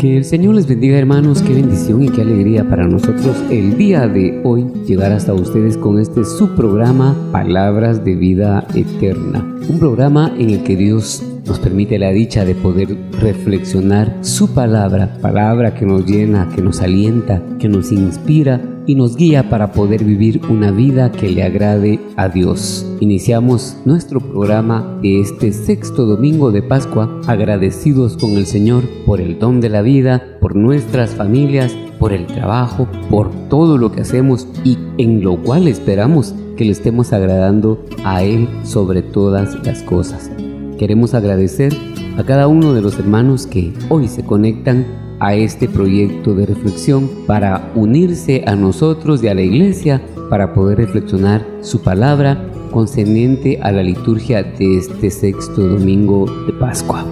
Señor les bendiga hermanos, qué bendición y qué alegría para nosotros el día de hoy llegar hasta ustedes con este subprograma Palabras de Vida Eterna. Un programa en el que Dios nos permite la dicha de poder reflexionar su palabra, palabra que nos llena, que nos alienta, que nos inspira y nos guía para poder vivir una vida que le agrade a Dios. Iniciamos nuestro programa de este sexto domingo de Pascua agradecidos con el Señor por el don de la vida, por nuestras familias, por el trabajo, por todo lo que hacemos y en lo cual esperamos que le estemos agradando a Él sobre todas las cosas. Queremos agradecer a cada uno de los hermanos que hoy se conectan a este proyecto de reflexión para unirse a nosotros y a la iglesia para poder reflexionar su palabra concerniente a la liturgia de este sexto domingo de Pascua.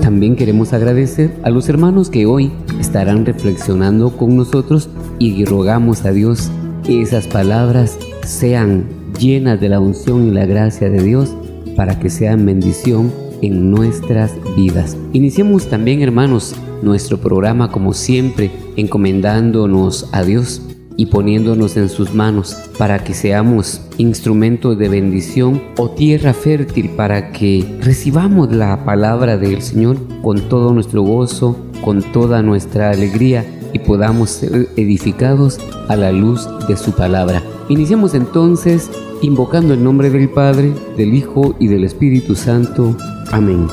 También queremos agradecer a los hermanos que hoy estarán reflexionando con nosotros y rogamos a Dios que esas palabras sean llenas de la unción y la gracia de Dios para que sean bendición en nuestras vidas. Iniciemos también, hermanos, nuestro programa como siempre, encomendándonos a Dios y poniéndonos en sus manos para que seamos instrumentos de bendición o tierra fértil para que recibamos la palabra del Señor con todo nuestro gozo, con toda nuestra alegría y podamos ser edificados a la luz de su palabra. Iniciamos entonces invocando el nombre del Padre, del Hijo y del Espíritu Santo. Amén.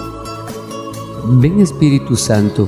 Ven Espíritu Santo,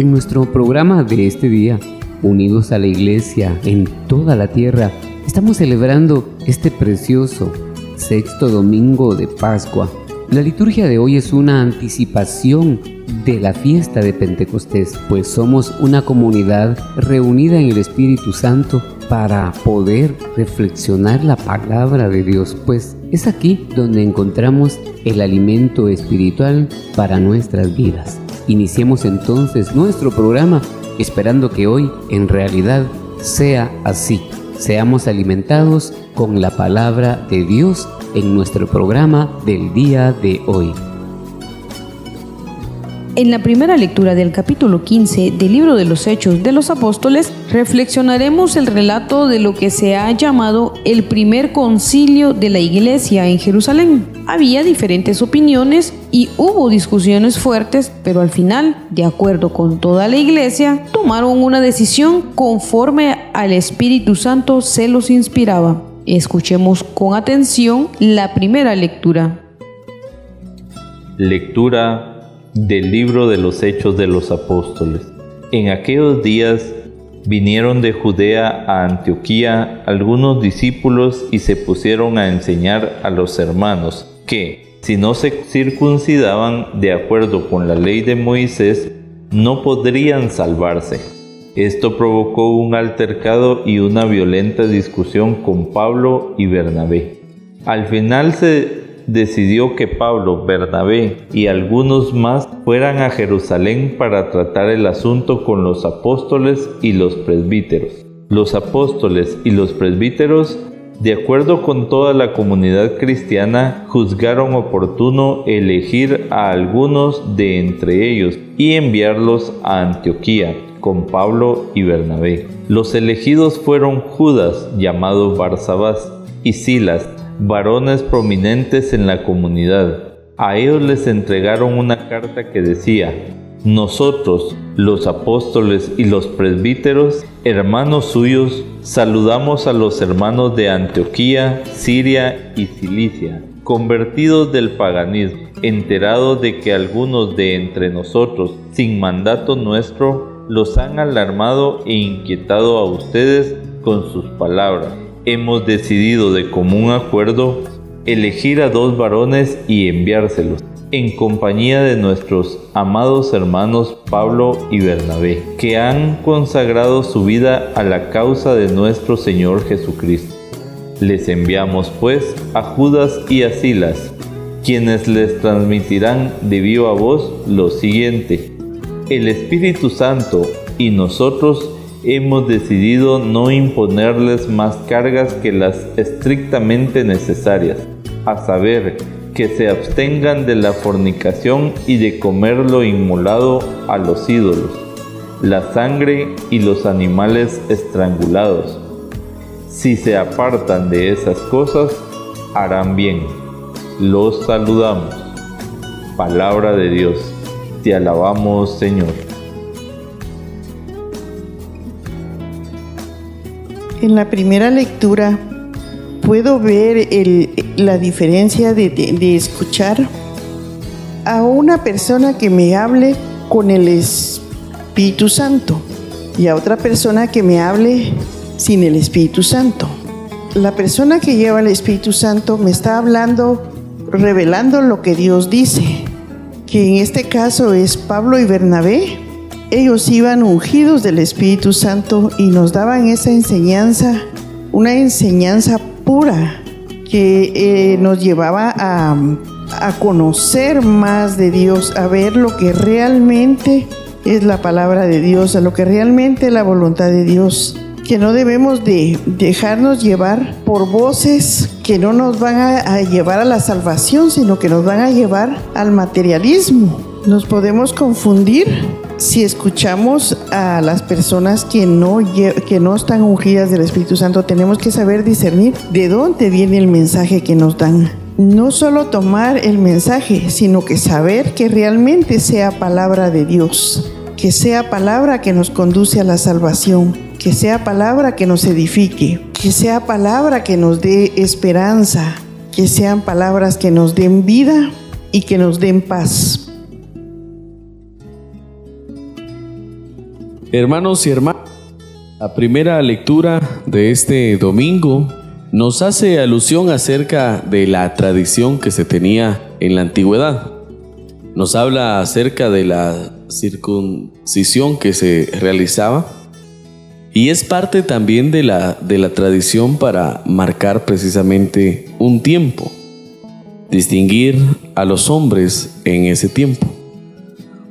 En nuestro programa de este día, unidos a la iglesia en toda la tierra, estamos celebrando este precioso sexto domingo de Pascua. La liturgia de hoy es una anticipación de la fiesta de Pentecostés, pues somos una comunidad reunida en el Espíritu Santo para poder reflexionar la palabra de Dios, pues es aquí donde encontramos el alimento espiritual para nuestras vidas. Iniciemos entonces nuestro programa esperando que hoy en realidad sea así. Seamos alimentados con la palabra de Dios en nuestro programa del día de hoy. En la primera lectura del capítulo 15 del libro de los Hechos de los Apóstoles, reflexionaremos el relato de lo que se ha llamado el primer concilio de la iglesia en Jerusalén. Había diferentes opiniones y hubo discusiones fuertes, pero al final, de acuerdo con toda la iglesia, tomaron una decisión conforme al Espíritu Santo se los inspiraba. Escuchemos con atención la primera lectura. Lectura del libro de los Hechos de los Apóstoles. En aquellos días vinieron de Judea a Antioquía algunos discípulos y se pusieron a enseñar a los hermanos que, si no se circuncidaban de acuerdo con la ley de Moisés, no podrían salvarse. Esto provocó un altercado y una violenta discusión con Pablo y Bernabé. Al final se decidió que Pablo, Bernabé y algunos más fueran a Jerusalén para tratar el asunto con los apóstoles y los presbíteros. Los apóstoles y los presbíteros de acuerdo con toda la comunidad cristiana, juzgaron oportuno elegir a algunos de entre ellos y enviarlos a Antioquía con Pablo y Bernabé. Los elegidos fueron Judas, llamado Barsabás, y Silas, varones prominentes en la comunidad. A ellos les entregaron una carta que decía, nosotros, los apóstoles y los presbíteros, hermanos suyos, saludamos a los hermanos de Antioquía, Siria y Cilicia, convertidos del paganismo, enterados de que algunos de entre nosotros, sin mandato nuestro, los han alarmado e inquietado a ustedes con sus palabras. Hemos decidido de común acuerdo elegir a dos varones y enviárselos en compañía de nuestros amados hermanos Pablo y Bernabé, que han consagrado su vida a la causa de nuestro Señor Jesucristo. Les enviamos pues a Judas y a Silas, quienes les transmitirán de viva voz lo siguiente. El Espíritu Santo y nosotros hemos decidido no imponerles más cargas que las estrictamente necesarias, a saber, que se abstengan de la fornicación y de comer lo inmolado a los ídolos, la sangre y los animales estrangulados. Si se apartan de esas cosas, harán bien. Los saludamos. Palabra de Dios. Te alabamos, Señor. En la primera lectura puedo ver la diferencia de, escuchar a una persona que me hable con el Espíritu Santo y a otra persona que me hable sin el Espíritu Santo. La persona que lleva el Espíritu Santo me está hablando, revelando lo que Dios dice, que en este caso es Pablo y Bernabé. Ellos iban ungidos del Espíritu Santo y nos daban esa enseñanza, una enseñanza que eh, nos llevaba a, a conocer más de Dios, a ver lo que realmente es la palabra de Dios, a lo que realmente es la voluntad de Dios que no debemos de dejarnos llevar por voces que no nos van a, llevar a la salvación, sino que nos van a llevar al materialismo. Nos podemos confundir si escuchamos a las personas que no, que no están ungidas del Espíritu Santo, tenemos que saber discernir de dónde viene el mensaje que nos dan. No solo tomar el mensaje, sino que saber que realmente sea palabra de Dios, que sea palabra que nos conduce a la salvación, que sea palabra que nos edifique, que sea palabra que nos dé esperanza, que sean palabras que nos den vida y que nos den paz. Hermanos y hermanas, la primera lectura de este domingo nos hace alusión acerca de la tradición que se tenía en la antigüedad. Nos habla acerca de la circuncisión que se realizaba y es parte también de la, de la tradición para marcar precisamente un tiempo, distinguir a los hombres en ese tiempo.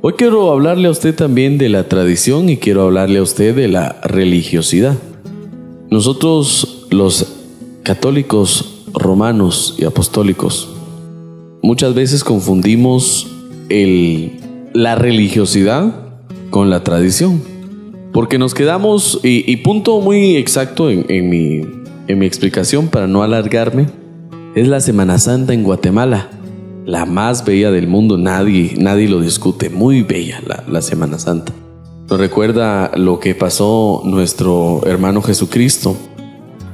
Hoy quiero hablarle a usted también de la tradición y quiero hablarle a usted de la religiosidad. Nosotros los católicos romanos y apostólicos muchas veces confundimos la religiosidad con la tradición. Porque nos quedamos, y, punto muy exacto en mi explicación para no alargarme, es la Semana Santa en Guatemala la más bella del mundo, nadie, nadie lo discute, muy bella la, Semana Santa. Nos recuerda lo que pasó nuestro hermano Jesucristo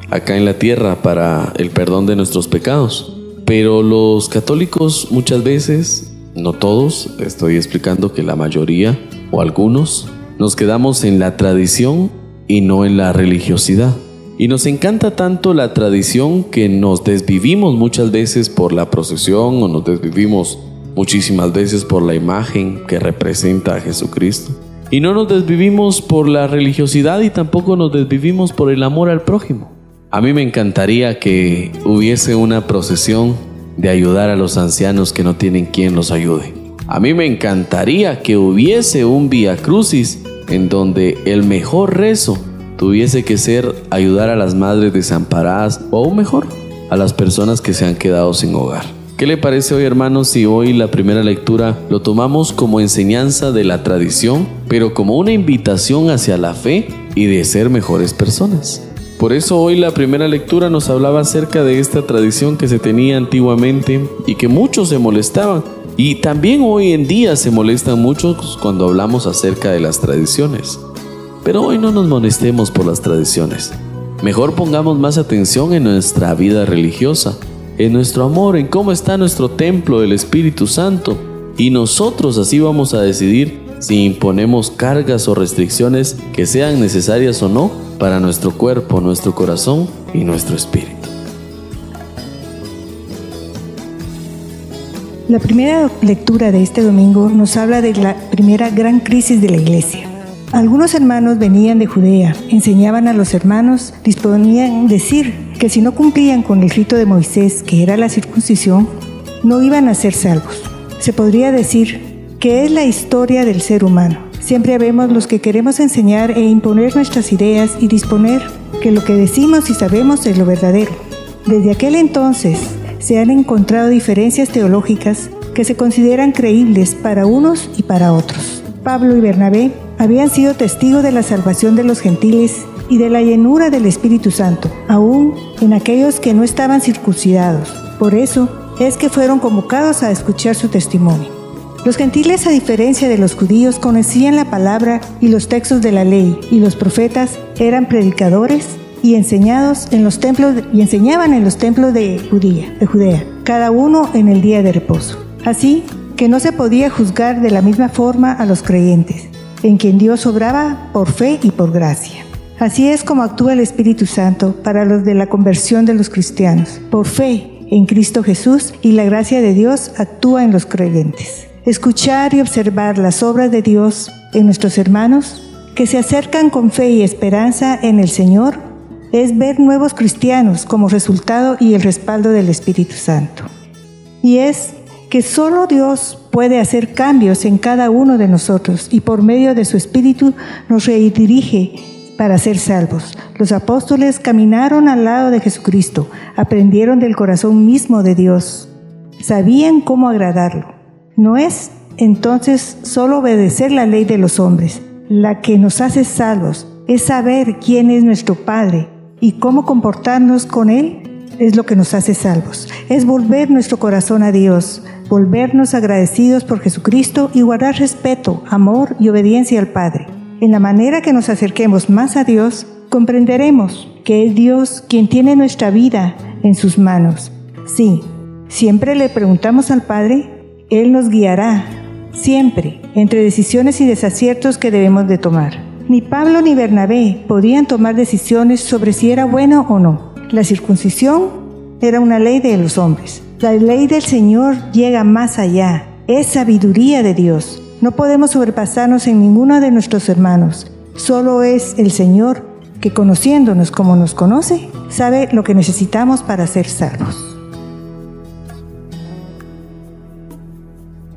acá en la tierra para el perdón de nuestros pecados. Pero los católicos muchas veces, no todos, estoy explicando que la mayoría o algunos, nos quedamos en la tradición y no en la religiosidad. Y nos encanta tanto la tradición que nos desvivimos muchas veces por la procesión o nos desvivimos muchísimas veces por la imagen que representa a Jesucristo. Y no nos desvivimos por la religiosidad y tampoco nos desvivimos por el amor al prójimo. A mí me encantaría que hubiese una procesión de ayudar a los ancianos que no tienen quien los ayude. A mí me encantaría que hubiese un Via Crucis en donde el mejor rezo tuviese que ser ayudar a las madres desamparadas o mejor, a las personas que se han quedado sin hogar. ¿Qué le parece hoy hermanos si hoy la primera lectura lo tomamos como enseñanza de la tradición, pero como una invitación hacia la fe y de ser mejores personas? Por eso hoy la primera lectura nos hablaba acerca de esta tradición que se tenía antiguamente y que muchos se molestaban. Y también hoy en día se molestan muchos cuando hablamos acerca de las tradiciones. Pero hoy no nos molestemos por las tradiciones. Mejor pongamos más atención en nuestra vida religiosa en nuestro amor, en cómo está nuestro templo del Espíritu Santo. Y nosotros así vamos a decidir si imponemos cargas o restricciones que sean necesarias o no para nuestro cuerpo, nuestro corazón y nuestro espíritu. La primera lectura de este domingo nos habla de la primera gran crisis de la iglesia. Algunos hermanos venían de Judea, enseñaban a los hermanos, disponían decir que si no cumplían con el rito de Moisés, que era la circuncisión, no iban a ser salvos. Se podría decir que es la historia del ser humano. Siempre vemos los que queremos enseñar e imponer nuestras ideas y disponer que lo que decimos y sabemos es lo verdadero. Desde aquel entonces se han encontrado diferencias teológicas que se consideran creíbles para unos y para otros. Pablo y Bernabé habían sido testigos de la salvación de los gentiles y de la llenura del Espíritu Santo, aún en aquellos que no estaban circuncidados. Por eso es que fueron convocados a escuchar su testimonio. Los gentiles, a diferencia de los judíos, conocían la palabra y los textos de la ley, y los profetas eran predicadores y enseñados en los templos y enseñaban en los templos de Judea, de Judea, cada uno en el día de reposo. Así que no se podía juzgar de la misma forma a los creyentes, en quien Dios obraba por fe y por gracia. Así es como actúa el Espíritu Santo para los de la conversión de los cristianos. Por fe en Cristo Jesús y la gracia de Dios actúa en los creyentes. Escuchar y observar las obras de Dios en nuestros hermanos que se acercan con fe y esperanza en el Señor es ver nuevos cristianos como resultado y el respaldo del Espíritu Santo. Y es que solo Dios puede hacer cambios en cada uno de nosotros y por medio de su Espíritu nos redirige para ser salvos. Los apóstoles caminaron al lado de Jesucristo, aprendieron del corazón mismo de Dios, sabían cómo agradarlo. No es entonces solo obedecer la ley de los hombres, la que nos hace salvos, es saber quién es nuestro Padre y cómo comportarnos con Él es lo que nos hace salvos. Es volver nuestro corazón a Dios, volvernos agradecidos por Jesucristo y guardar respeto, amor y obediencia al Padre. En la manera que nos acerquemos más a Dios, comprenderemos que es Dios quien tiene nuestra vida en sus manos. Sí, siempre le preguntamos al Padre, Él nos guiará, siempre, entre decisiones y desaciertos que debemos de tomar. Ni Pablo ni Bernabé podían tomar decisiones sobre si era bueno o no. La circuncisión era una ley de los hombres. La ley del Señor llega más allá. Es sabiduría de Dios. No podemos sobrepasarnos en ninguno de nuestros hermanos. Solo es el Señor que conociéndonos como nos conoce, sabe lo que necesitamos para ser salvos.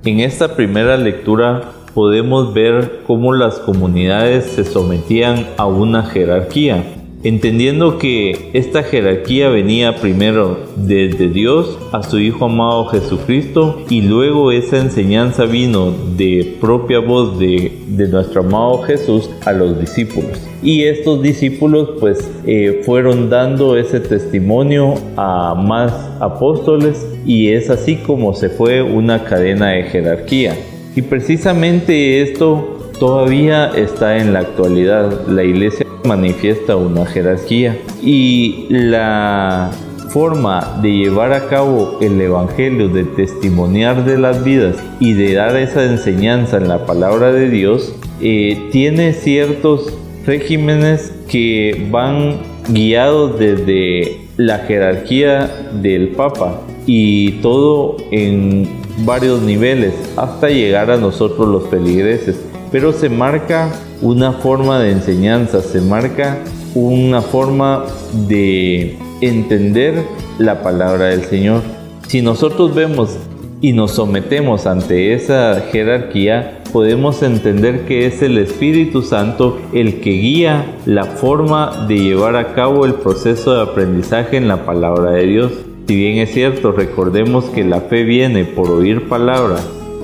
En esta primera lectura podemos ver cómo las comunidades se sometían a una jerarquía entendiendo que esta jerarquía venía primero desde Dios a su Hijo amado Jesucristo y luego esa enseñanza vino de propia voz de, nuestro amado Jesús a los discípulos. Y estos discípulos pues eh, fueron dando ese testimonio a más apóstoles y es así como se fue una cadena de jerarquía. Y precisamente esto todavía está en la actualidad. La iglesia manifiesta una jerarquía y la forma de llevar a cabo el Evangelio, de testimoniar de las vidas y de dar esa enseñanza en la palabra de Dios, eh, tiene ciertos regímenes que van guiados desde la jerarquía del Papa y todo en varios niveles hasta llegar a nosotros los feligreses pero se marca una forma de enseñanza, se marca una forma de entender la palabra del Señor. Si nosotros vemos y nos sometemos ante esa jerarquía, podemos entender que es el Espíritu Santo el que guía la forma de llevar a cabo el proceso de aprendizaje en la palabra de Dios. Si bien es cierto, recordemos que la fe viene por oír palabra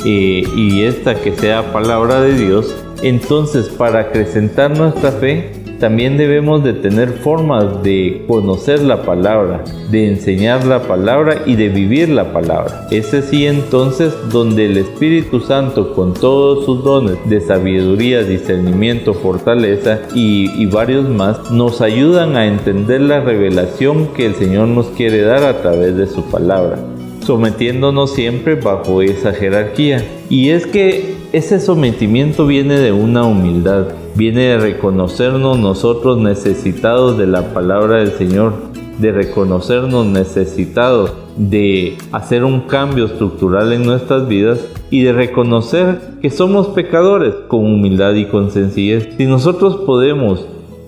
y esta que sea palabra de Dios, entonces para acrecentar nuestra fe también debemos de tener formas de conocer la palabra, de enseñar la palabra y de vivir la palabra. Es así entonces donde el Espíritu Santo con todos sus dones de sabiduría, discernimiento, fortaleza y, y varios más nos ayudan a entender la revelación que el Señor nos quiere dar a través de su palabra sometiéndonos siempre bajo esa jerarquía. Y es que ese sometimiento viene de una humildad, viene de reconocernos nosotros necesitados de la palabra del Señor, de reconocernos necesitados de hacer un cambio estructural en nuestras vidas y de reconocer que somos pecadores con humildad y con sencillez. Si nosotros podemos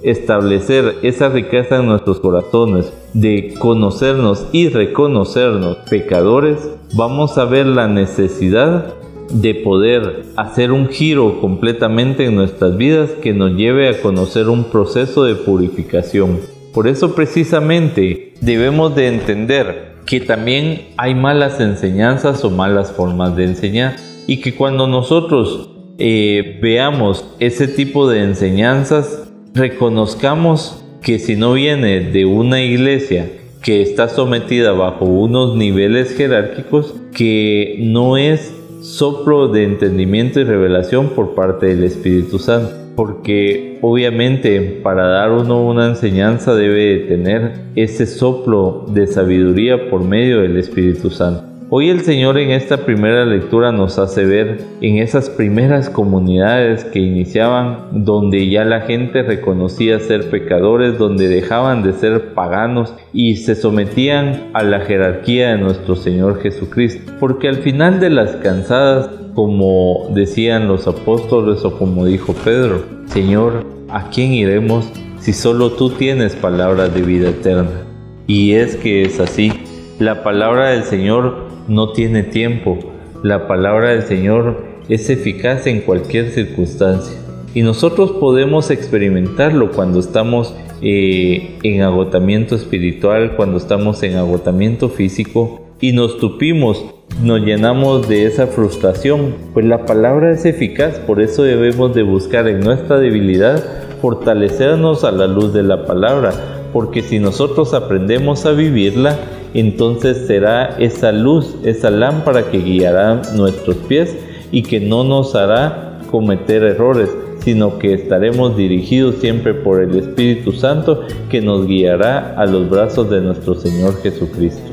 establecer esa riqueza en nuestros corazones, de conocernos y reconocernos pecadores, vamos a ver la necesidad de poder hacer un giro completamente en nuestras vidas que nos lleve a conocer un proceso de purificación. Por eso precisamente debemos de entender que también hay malas enseñanzas o malas formas de enseñar y que cuando nosotros eh, veamos ese tipo de enseñanzas reconozcamos que si no viene de una iglesia que está sometida bajo unos niveles jerárquicos, que no es soplo de entendimiento y revelación por parte del Espíritu Santo. Porque obviamente para dar uno una enseñanza debe tener ese soplo de sabiduría por medio del Espíritu Santo. Hoy el Señor en esta primera lectura nos hace ver en esas primeras comunidades que iniciaban donde ya la gente reconocía ser pecadores, donde dejaban de ser paganos y se sometían a la jerarquía de nuestro Señor Jesucristo. Porque al final de las cansadas, como decían los apóstoles o como dijo Pedro, Señor, ¿a quién iremos si solo tú tienes palabras de vida eterna? Y es que es así. La palabra del Señor no tiene tiempo. La palabra del Señor es eficaz en cualquier circunstancia. Y nosotros podemos experimentarlo cuando estamos eh, en agotamiento espiritual, cuando estamos en agotamiento físico y nos tupimos, nos llenamos de esa frustración. Pues la palabra es eficaz, por eso debemos de buscar en nuestra debilidad fortalecernos a la luz de la palabra, porque si nosotros aprendemos a vivirla, entonces será esa luz, esa lámpara que guiará nuestros pies y que no nos hará cometer errores, sino que estaremos dirigidos siempre por el Espíritu Santo que nos guiará a los brazos de nuestro Señor Jesucristo.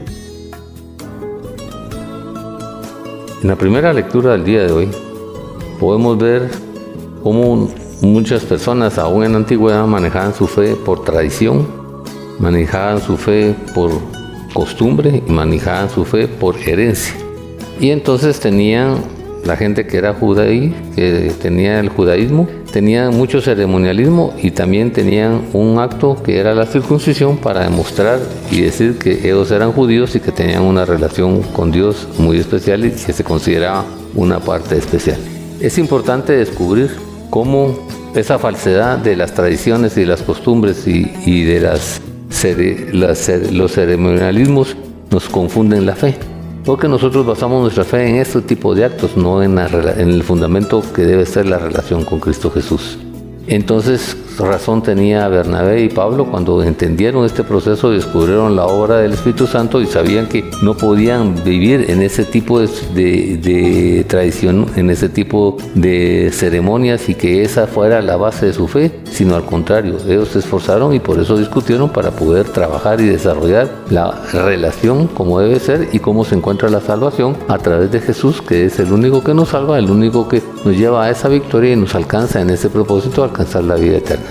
En la primera lectura del día de hoy podemos ver cómo muchas personas aún en la antigüedad manejaban su fe por tradición, manejaban su fe por costumbre y manejaban su fe por herencia. Y entonces tenían la gente que era judaí, que tenía el judaísmo, tenían mucho ceremonialismo y también tenían un acto que era la circuncisión para demostrar y decir que ellos eran judíos y que tenían una relación con Dios muy especial y que se consideraba una parte especial. Es importante descubrir cómo esa falsedad de las tradiciones y las costumbres y, y de las los ceremonialismos nos confunden la fe. Porque nosotros basamos nuestra fe en este tipo de actos, no en, en el fundamento que debe ser la relación con Cristo Jesús. Entonces, razón tenía Bernabé y Pablo cuando entendieron este proceso, descubrieron la obra del Espíritu Santo y sabían que no podían vivir en ese tipo de, tradición, en ese tipo de ceremonias y que esa fuera la base de su fe, sino al contrario, ellos se esforzaron y por eso discutieron para poder trabajar y desarrollar la relación como debe ser y cómo se encuentra la salvación a través de Jesús, que es el único que nos salva, el único que nos lleva a esa victoria y nos alcanza en ese propósito alcanzar la vida eterna.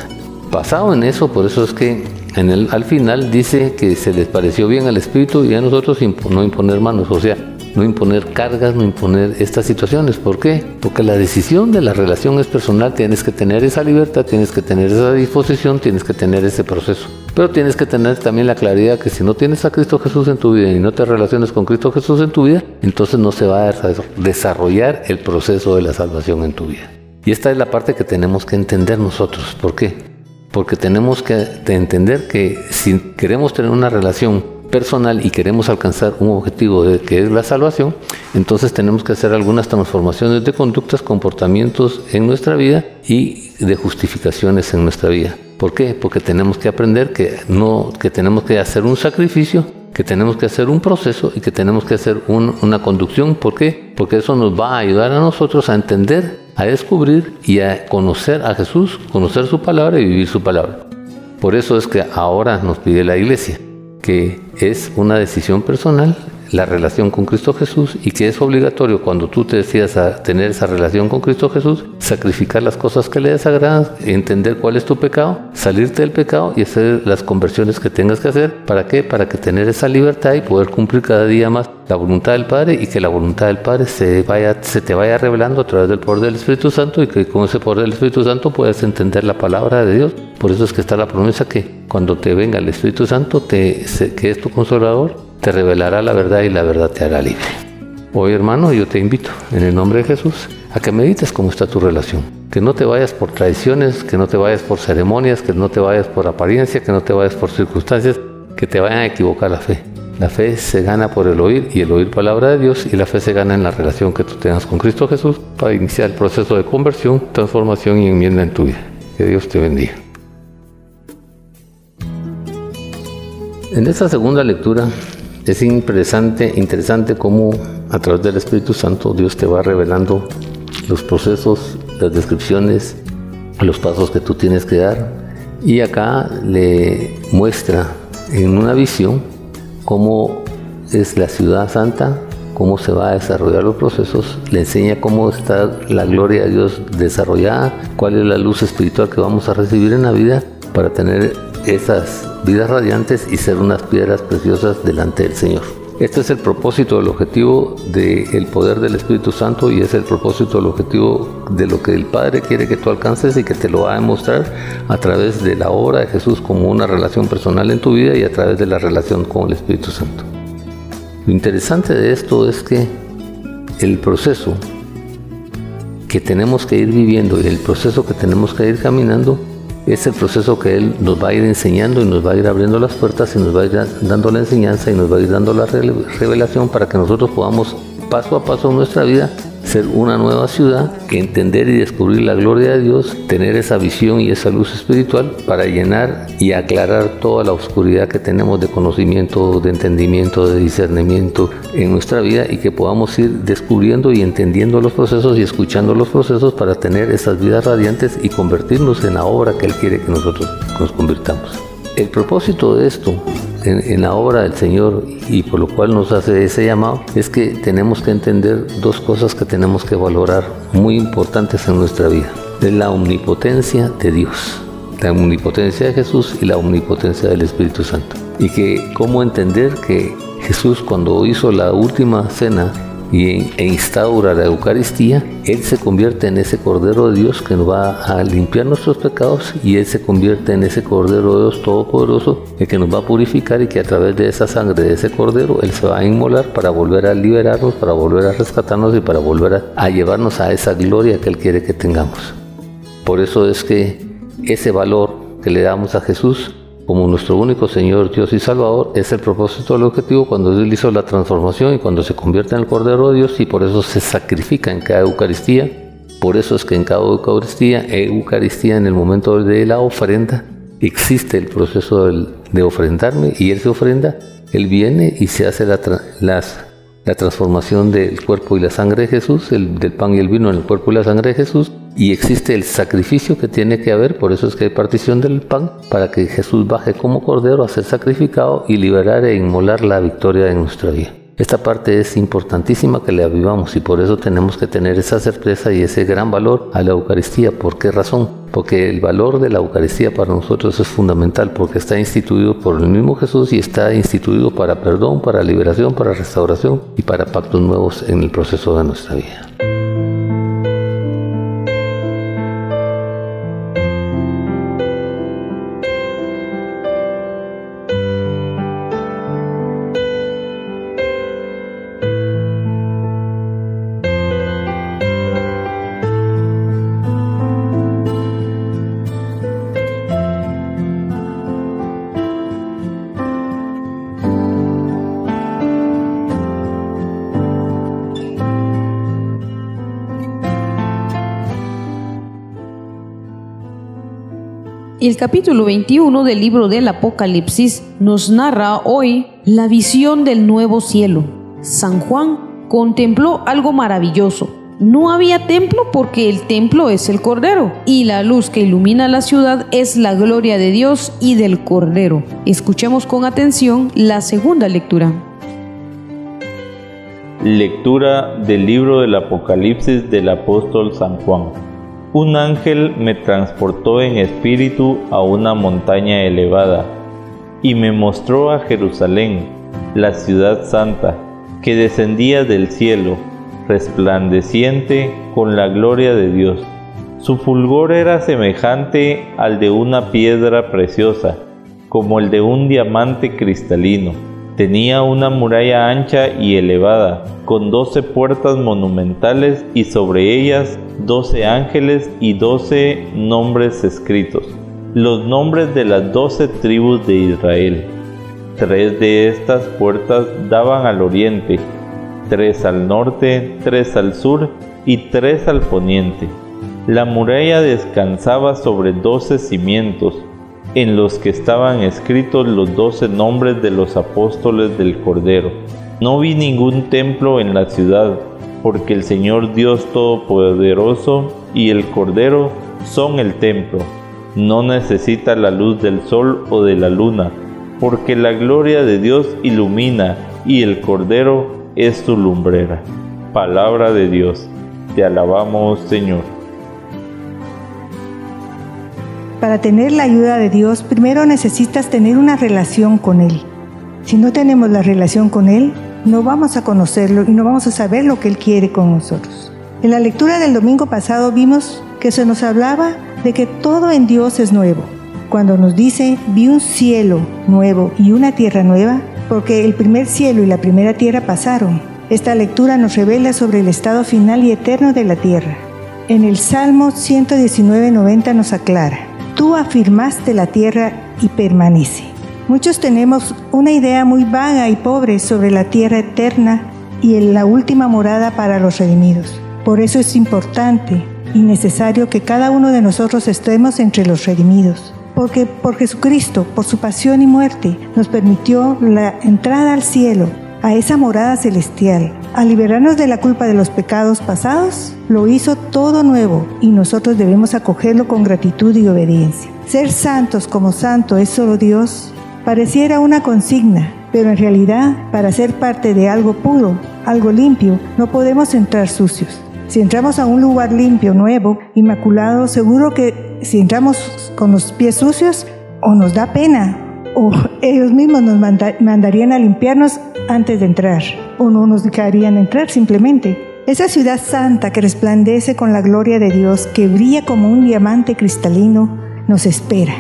Basado en eso, por eso es que al final dice que se les pareció bien al Espíritu y a nosotros no imponer manos. O sea, no imponer cargas, no imponer estas situaciones. ¿Por qué? Porque la decisión de la relación es personal, tienes que tener esa libertad, tienes que tener esa disposición, tienes que tener ese proceso. Pero tienes que tener también la claridad que si no tienes a Cristo Jesús en tu vida y no te relaciones con Cristo Jesús en tu vida, entonces no se va a desarrollar el proceso de la salvación en tu vida. Y esta es la parte que tenemos que entender nosotros. ¿Por qué? Porque tenemos que entender que si queremos tener una relación personal y queremos alcanzar un objetivo que es la salvación, entonces tenemos que hacer algunas transformaciones de conductas, comportamientos en nuestra vida y de justificaciones en nuestra vida. ¿Por qué? Porque tenemos que aprender que no que tenemos que hacer un sacrificio, que tenemos que hacer un proceso y que tenemos que hacer una conducción. ¿Por qué? Porque eso nos va a ayudar a nosotros a entender, a descubrir y a conocer a Jesús, conocer su palabra y vivir su palabra. Por eso es que ahora nos pide la iglesia que es una decisión personal la relación con Cristo Jesús y que es obligatorio cuando tú te decidas a tener esa relación con Cristo Jesús, sacrificar las cosas que le desagradan, entender cuál es tu pecado, salirte del pecado y hacer las conversiones que tengas que hacer. ¿Para qué? Para que tener esa libertad y poder cumplir cada día más la voluntad del Padre y que la voluntad del Padre se, vaya, se te vaya revelando a través del poder del Espíritu Santo y que con ese poder del Espíritu Santo puedas entender la palabra de Dios. Por eso es que está la promesa que cuando te venga el Espíritu Santo, te, que es tu consolador, te revelará la verdad y la verdad te hará libre. Hoy hermano yo te invito en el nombre de Jesús a que medites cómo está tu relación. Que no te vayas por tradiciones, que no te vayas por ceremonias, que no te vayas por apariencia, que no te vayas por circunstancias que te vayan a equivocar la fe. La fe se gana por el oír y el oír palabra de Dios y la fe se gana en la relación que tú tengas con Cristo Jesús para iniciar el proceso de conversión, transformación y enmienda en tu vida. Que Dios te bendiga. En esta segunda lectura es interesante, interesante cómo a través del Espíritu Santo Dios te va revelando los procesos, las descripciones, los pasos que tú tienes que dar. Y acá le muestra en una visión cómo es la ciudad santa, cómo se va a desarrollar los procesos, le enseña cómo está la gloria de Dios desarrollada, cuál es la luz espiritual que vamos a recibir en la vida para tener esas vidas radiantes y ser unas piedras preciosas delante del Señor. Este es el propósito, el objetivo del poder del Espíritu Santo y es el propósito, el objetivo de lo que el Padre quiere que tú alcances y que te lo va a demostrar a través de la obra de Jesús como una relación personal en tu vida y a través de la relación con el Espíritu Santo. Lo interesante de esto es que el proceso que tenemos que ir viviendo y el proceso que tenemos que ir caminando es el proceso que Él nos va a ir enseñando y nos va a ir abriendo las puertas y nos va a ir dando la enseñanza y nos va a ir dando la revelación para que nosotros podamos paso a paso en nuestra vida ser una nueva ciudad, entender y descubrir la gloria de Dios, tener esa visión y esa luz espiritual para llenar y aclarar toda la oscuridad que tenemos de conocimiento, de entendimiento, de discernimiento en nuestra vida y que podamos ir descubriendo y entendiendo los procesos y escuchando los procesos para tener esas vidas radiantes y convertirnos en la obra que Él quiere que nosotros nos convirtamos. El propósito de esto en, la obra del Señor y por lo cual nos hace ese llamado es que tenemos que entender dos cosas que tenemos que valorar muy importantes en nuestra vida. La omnipotencia de Dios, la omnipotencia de Jesús y la omnipotencia del Espíritu Santo. Y que cómo entender que Jesús cuando hizo la última cena y, e instaura la Eucaristía, Él se convierte en ese Cordero de Dios que nos va a limpiar nuestros pecados y Él se convierte en ese Cordero de Dios Todopoderoso, el que nos va a purificar y que a través de esa sangre de ese Cordero Él se va a inmolar para volver a liberarnos, para volver a rescatarnos y para volver a, a llevarnos a esa gloria que Él quiere que tengamos. Por eso es que ese valor que le damos a Jesús como nuestro único Señor, Dios y Salvador, es el propósito del objetivo cuando Él hizo la transformación y cuando se convierte en el Cordero de Dios y por eso se sacrifica en cada Eucaristía. Por eso es que en cada Eucaristía, Eucaristía en el momento de la ofrenda, existe el proceso de ofrendarme y Él se ofrenda, Él viene y se hace la, la transformación del cuerpo y la sangre de Jesús, el, del pan y el vino en el cuerpo y la sangre de Jesús, y existe el sacrificio que tiene que haber, por eso es que hay partición del pan, para que Jesús baje como cordero a ser sacrificado y liberar e inmolar la victoria en nuestra vida. Esta parte es importantísima que le avivamos y por eso tenemos que tener esa certeza y ese gran valor a la Eucaristía. ¿Por qué razón? Porque el valor de la Eucaristía para nosotros es fundamental porque está instituido por el mismo Jesús y está instituido para perdón, para liberación, para restauración y para pactos nuevos en el proceso de nuestra vida. El capítulo 21 del libro del Apocalipsis nos narra hoy la visión del nuevo cielo. San Juan contempló algo maravilloso. No había templo porque el templo es el Cordero y la luz que ilumina la ciudad es la gloria de Dios y del Cordero. Escuchemos con atención la segunda lectura. Lectura del libro del Apocalipsis del apóstol San Juan. Un ángel me transportó en espíritu a una montaña elevada y me mostró a Jerusalén, la ciudad santa, que descendía del cielo, resplandeciente con la gloria de Dios. Su fulgor era semejante al de una piedra preciosa, como el de un diamante cristalino Tenía una muralla ancha y elevada, con doce puertas monumentales y sobre ellas doce ángeles y doce nombres escritos, los nombres de las doce tribus de Israel. Tres de estas puertas daban al oriente, tres al norte, tres al sur y tres al poniente. La muralla descansaba sobre doce cimientos, en los que estaban escritos los doce nombres de los apóstoles del Cordero. No vi ningún templo en la ciudad, porque el Señor Dios Todopoderoso y el Cordero son el templo. No necesita la luz del sol o de la luna, porque la gloria de Dios ilumina y el Cordero es su lumbrera. Palabra de Dios. Te alabamos, Señor. Para tener la ayuda de Dios, primero necesitas tener una relación con Él. Si no tenemos la relación con Él, no vamos a conocerlo y no vamos a saber lo que Él quiere con nosotros. En la lectura del domingo pasado vimos que se nos hablaba de que todo en Dios es nuevo. Cuando nos dice, vi un cielo nuevo y una tierra nueva, porque el primer cielo y la primera tierra pasaron. Esta lectura nos revela sobre el estado final y eterno de la tierra. En el Salmo 119.90 nos aclara, tú afirmaste la tierra y permanece. Muchos tenemos una idea muy vaga y pobre sobre la tierra eterna y la última morada para los redimidos. Por eso es importante y necesario que cada uno de nosotros estemos entre los redimidos. Porque por Jesucristo, por su pasión y muerte, nos permitió la entrada al cielo, a esa morada celestial, a liberarnos de la culpa de los pecados pasados, lo hizo todo nuevo y nosotros debemos acogerlo con gratitud y obediencia. Ser santos como santo es solo Dios pareciera una consigna, pero en realidad para ser parte de algo puro, algo limpio, no podemos entrar sucios. Si entramos a un lugar limpio, nuevo, inmaculado, seguro que si entramos con los pies sucios, o nos da pena, o ellos mismos nos mandarían a limpiarnos antes de entrar o no nos dejarían entrar simplemente. Esa ciudad santa que resplandece con la gloria de Dios, que brilla como un diamante cristalino, nos espera.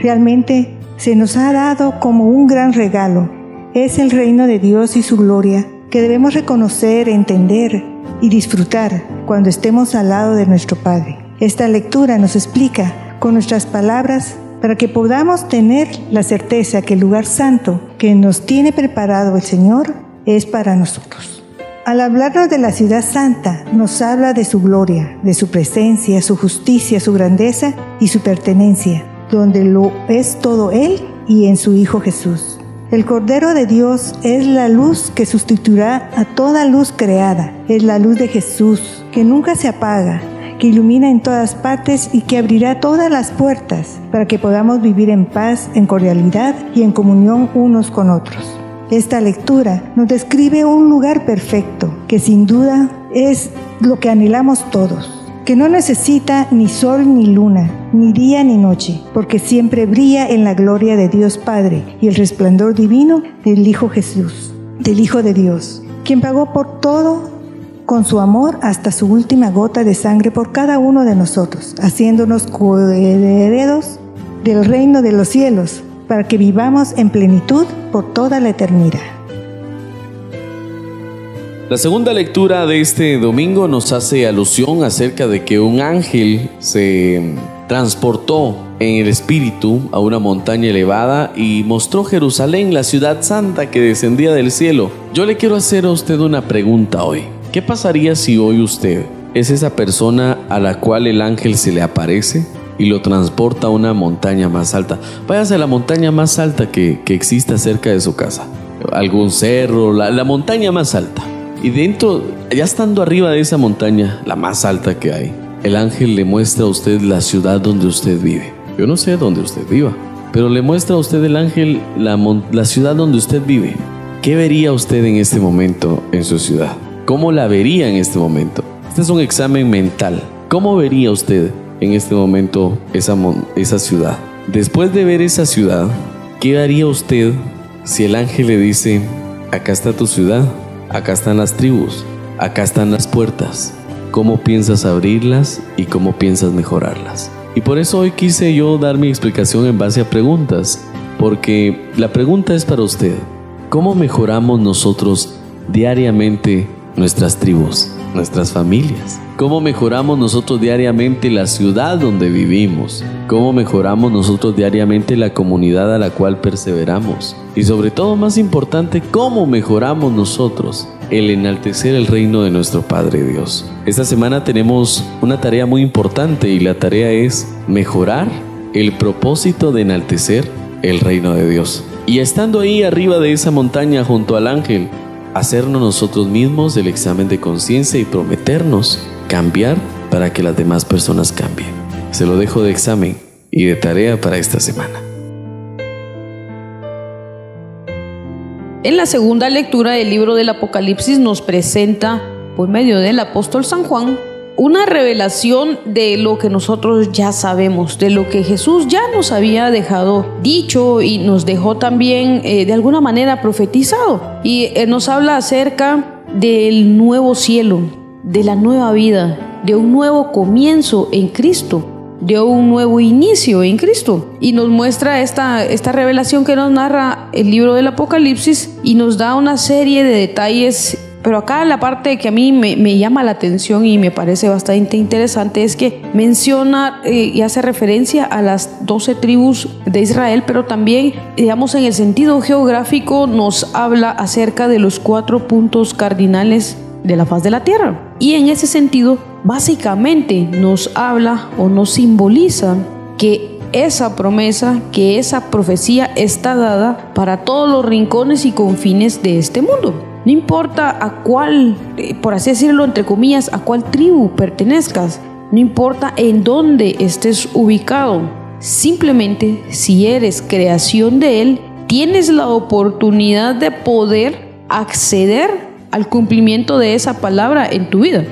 Realmente se nos ha dado como un gran regalo. Es el reino de Dios y su gloria que debemos reconocer, entender y disfrutar cuando estemos al lado de nuestro Padre. Esta lectura nos explica con nuestras palabras para que podamos tener la certeza que el lugar santo que nos tiene preparado el Señor es para nosotros. Al hablarnos de la ciudad santa, nos habla de su gloria, de su presencia, su justicia, su grandeza y su pertenencia, donde lo es todo Él y en su Hijo Jesús. El Cordero de Dios es la luz que sustituirá a toda luz creada. Es la luz de Jesús, que nunca se apaga, que ilumina en todas partes y que abrirá todas las puertas para que podamos vivir en paz, en cordialidad y en comunión unos con otros. esta lectura nos describe un lugar perfecto, que sin duda es lo que anhelamos todos, que no necesita ni sol ni luna, ni día ni noche, porque siempre brilla en la gloria de Dios Padre y el resplandor divino del Hijo Jesús, del Hijo de Dios, quien pagó por todo con su amor hasta su última gota de sangre por cada uno de nosotros, haciéndonos coherederos del reino de los cielos, para que vivamos en plenitud por toda la eternidad. La segunda lectura de este domingo nos hace alusión acerca de que un ángel se transportó en el espíritu a una montaña elevada y mostró Jerusalén, la ciudad santa que descendía del cielo. Yo le quiero hacer a usted una pregunta hoy. ¿Qué pasaría si hoy usted es esa persona a la cual el ángel se le aparece y lo transporta a una montaña más alta? Váyase a la montaña más alta que, que exista cerca de su casa. Algún cerro, la, la montaña más alta. Y dentro, ya estando arriba de esa montaña, la más alta que hay, el ángel le muestra a usted la ciudad donde usted vive. Yo no sé dónde usted viva, pero le muestra a usted el ángel la, la ciudad donde usted vive. ¿Qué vería usted en este momento en su ciudad? ¿Cómo la vería en este momento? Este es un examen mental. ¿Cómo vería usted en este momento esa, esa ciudad? Después de ver esa ciudad, ¿qué haría usted si el ángel le dice, acá está tu ciudad? Acá están las tribus, acá están las puertas. ¿Cómo piensas abrirlas y cómo piensas mejorarlas? Y por eso hoy quise yo dar mi explicación en base a preguntas, porque la pregunta es para usted. ¿Cómo mejoramos nosotros diariamente nuestras tribus, nuestras familias? ¿Cómo mejoramos nosotros diariamente la ciudad donde vivimos? ¿Cómo mejoramos nosotros diariamente la comunidad a la cual perseveramos? Y sobre todo, más importante, ¿cómo mejoramos nosotros el enaltecer el reino de nuestro Padre Dios? Esta semana tenemos una tarea muy importante y la tarea es mejorar el propósito de enaltecer el reino de Dios. Y estando ahí arriba de esa montaña junto al ángel, hacernos nosotros mismos el examen de conciencia y prometernos cambiar para que las demás personas cambien. Se lo dejo de examen y de tarea para esta semana. En la segunda lectura del libro del Apocalipsis nos presenta, por medio del apóstol San Juan, una revelación de lo que nosotros ya sabemos, de lo que Jesús ya nos había dejado dicho y nos dejó también eh, de alguna manera profetizado. Y eh, nos habla acerca del nuevo cielo, de la nueva vida, de un nuevo comienzo en Cristo, de un nuevo inicio en Cristo. Y nos muestra esta, esta revelación que nos narra el libro del Apocalipsis y nos da una serie de detalles pero acá la parte que a mí me, llama la atención y me parece bastante interesante es que menciona eh, y hace referencia a las doce tribus de Israel, pero también, digamos, en el sentido geográfico nos habla acerca de los cuatro puntos cardinales de la faz de la tierra. Y en ese sentido, básicamente nos habla o nos simboliza que esa promesa, que esa profecía está dada para todos los rincones y confines de este mundo. No importa a cuál, eh, por así decirlo, entre comillas, a cuál tribu pertenezcas, no importa en dónde estés ubicado, simplemente si eres creación de Él, tienes la oportunidad de poder acceder al cumplimiento de esa palabra en tu vida.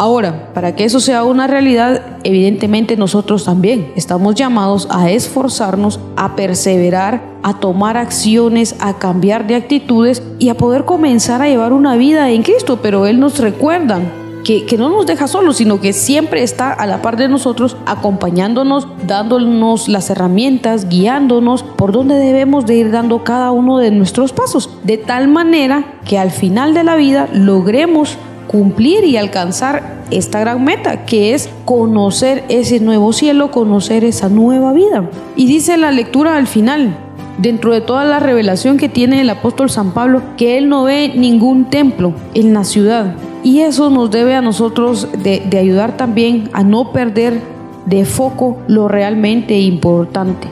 Ahora, para que eso sea una realidad, evidentemente nosotros también estamos llamados a esforzarnos, a perseverar, a tomar acciones, a cambiar de actitudes y a poder comenzar a llevar una vida en Cristo. Pero Él nos recuerda que, que, no nos deja solos, sino que siempre está a la par de nosotros, acompañándonos, dándonos las herramientas, guiándonos por donde debemos de ir dando cada uno de nuestros pasos, de tal manera que al final de la vida logremos cumplir y alcanzar esta gran meta, que es conocer ese nuevo cielo, conocer esa nueva vida. Y dice la lectura al final, dentro de toda la revelación que tiene el apóstol San Pablo, que él no ve ningún templo en la ciudad. Y eso nos debe a nosotros de, ayudar también a no perder de foco lo realmente importante.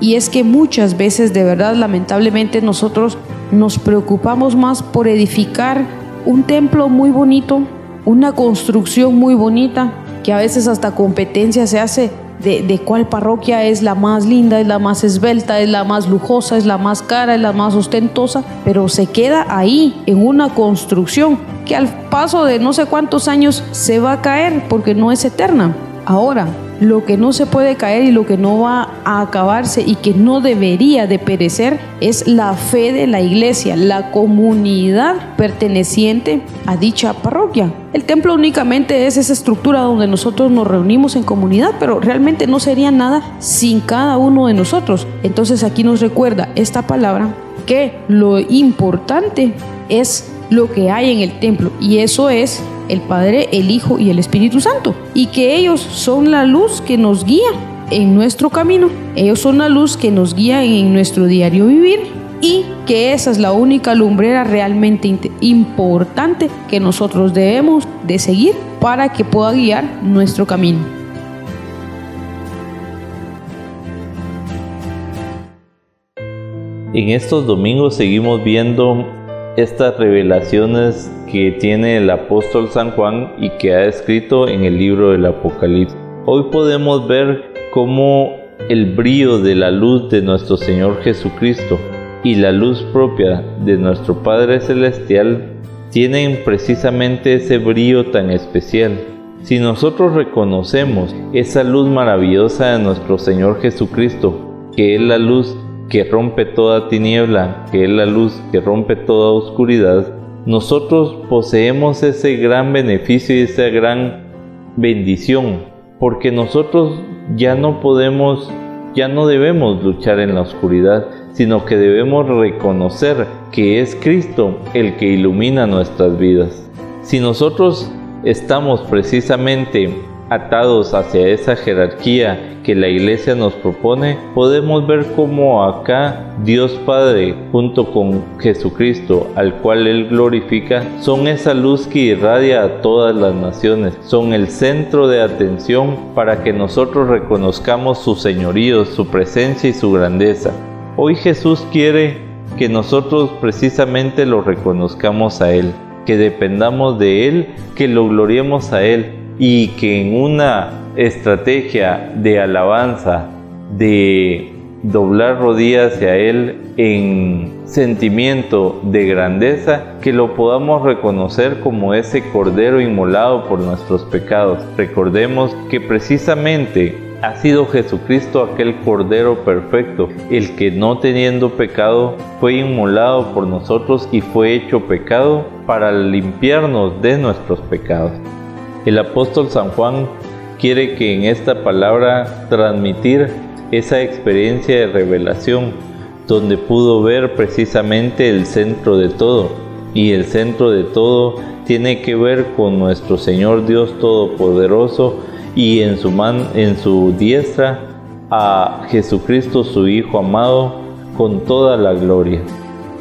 Y es que muchas veces, de verdad, lamentablemente, nosotros nos preocupamos más por edificar un templo muy bonito, una construcción muy bonita, que a veces hasta competencia se hace de, de, cuál parroquia es la más linda, es la más esbelta, es la más lujosa, es la más cara, es la más ostentosa, pero se queda ahí en una construcción que al paso de no sé cuántos años se va a caer porque no es eterna. Ahora, lo que no se puede caer y lo que no va a acabarse y que no debería de perecer es la fe de la iglesia, la comunidad perteneciente a dicha parroquia. El templo únicamente es esa estructura donde nosotros nos reunimos en comunidad, pero realmente no sería nada sin cada uno de nosotros. Entonces aquí nos recuerda esta palabra que lo importante es lo que hay en el templo y eso es el Padre, el Hijo y el Espíritu Santo, y que ellos son la luz que nos guía en nuestro camino, ellos son la luz que nos guía en nuestro diario vivir y que esa es la única lumbrera realmente importante que nosotros debemos de seguir para que pueda guiar nuestro camino. En estos domingos seguimos viendo estas revelaciones que tiene el apóstol San Juan y que ha escrito en el libro del Apocalipsis. Hoy podemos ver cómo el brillo de la luz de nuestro Señor Jesucristo y la luz propia de nuestro Padre Celestial tienen precisamente ese brillo tan especial. Si nosotros reconocemos esa luz maravillosa de nuestro Señor Jesucristo, que es la luz que rompe toda tiniebla, que es la luz que rompe toda oscuridad, nosotros poseemos ese gran beneficio y esa gran bendición, porque nosotros ya no podemos, ya no debemos luchar en la oscuridad, sino que debemos reconocer que es Cristo el que ilumina nuestras vidas. Si nosotros estamos precisamente atados hacia esa jerarquía que la iglesia nos propone, podemos ver cómo acá Dios Padre junto con Jesucristo, al cual Él glorifica, son esa luz que irradia a todas las naciones, son el centro de atención para que nosotros reconozcamos su señorío, su presencia y su grandeza. Hoy Jesús quiere que nosotros precisamente lo reconozcamos a Él, que dependamos de Él, que lo gloriemos a Él, y que en una estrategia de alabanza, de doblar rodillas hacia Él en sentimiento de grandeza, que lo podamos reconocer como ese Cordero inmolado por nuestros pecados. Recordemos que precisamente ha sido Jesucristo aquel Cordero perfecto, el que no teniendo pecado fue inmolado por nosotros y fue hecho pecado para limpiarnos de nuestros pecados. El apóstol San Juan quiere que en esta palabra transmitir esa experiencia de revelación donde pudo ver precisamente el centro de todo. Y el centro de todo tiene que ver con nuestro Señor Dios Todopoderoso y en su, en su diestra a Jesucristo su Hijo amado con toda la gloria.